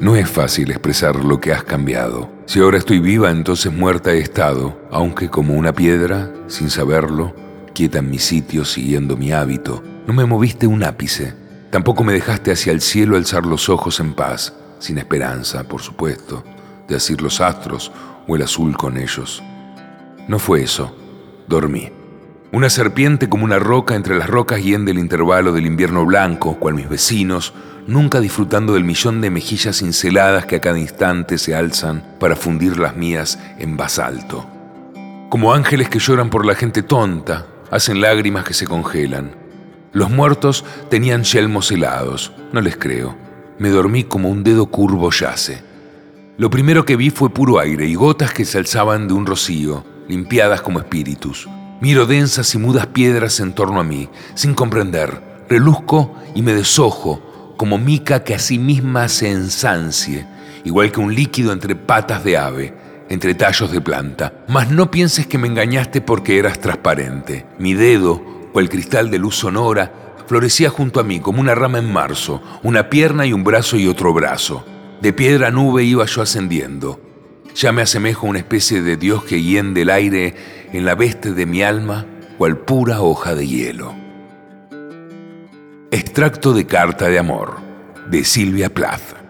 No es fácil expresar lo que has cambiado. Si ahora estoy viva, entonces muerta he estado, aunque como una piedra, sin saberlo, quieta en mi sitio, siguiendo mi hábito. No me moviste un ápice. Tampoco me dejaste hacia el cielo alzar los ojos en paz, sin esperanza, por supuesto, de asir los astros o el azul con ellos. No fue eso. Dormí. Una serpiente como una roca entre las rocas y en del intervalo del invierno blanco, cual mis vecinos, nunca disfrutando del millón de mejillas cinceladas que a cada instante se alzan para fundir las mías en basalto. Como ángeles que lloran por la gente tonta, hacen lágrimas que se congelan. Los muertos tenían yelmos helados, no les creo. Me dormí como un dedo curvo yace. Lo primero que vi fue puro aire y gotas que se alzaban de un rocío, limpiadas como espíritus. Miro densas y mudas piedras en torno a mí, sin comprender. Reluzco y me desojo como mica que a sí misma se ensancie, igual que un líquido entre patas de ave, entre tallos de planta. Mas no pienses que me engañaste porque eras transparente. Mi dedo, o el cristal de luz sonora, florecía junto a mí como una rama en marzo, una pierna y un brazo y otro brazo. De piedra a nube iba yo ascendiendo. Ya me asemejo a una especie de Dios que hiende el aire en la veste de mi alma, cual pura hoja de hielo. Extracto de carta de amor de Silvia Plath.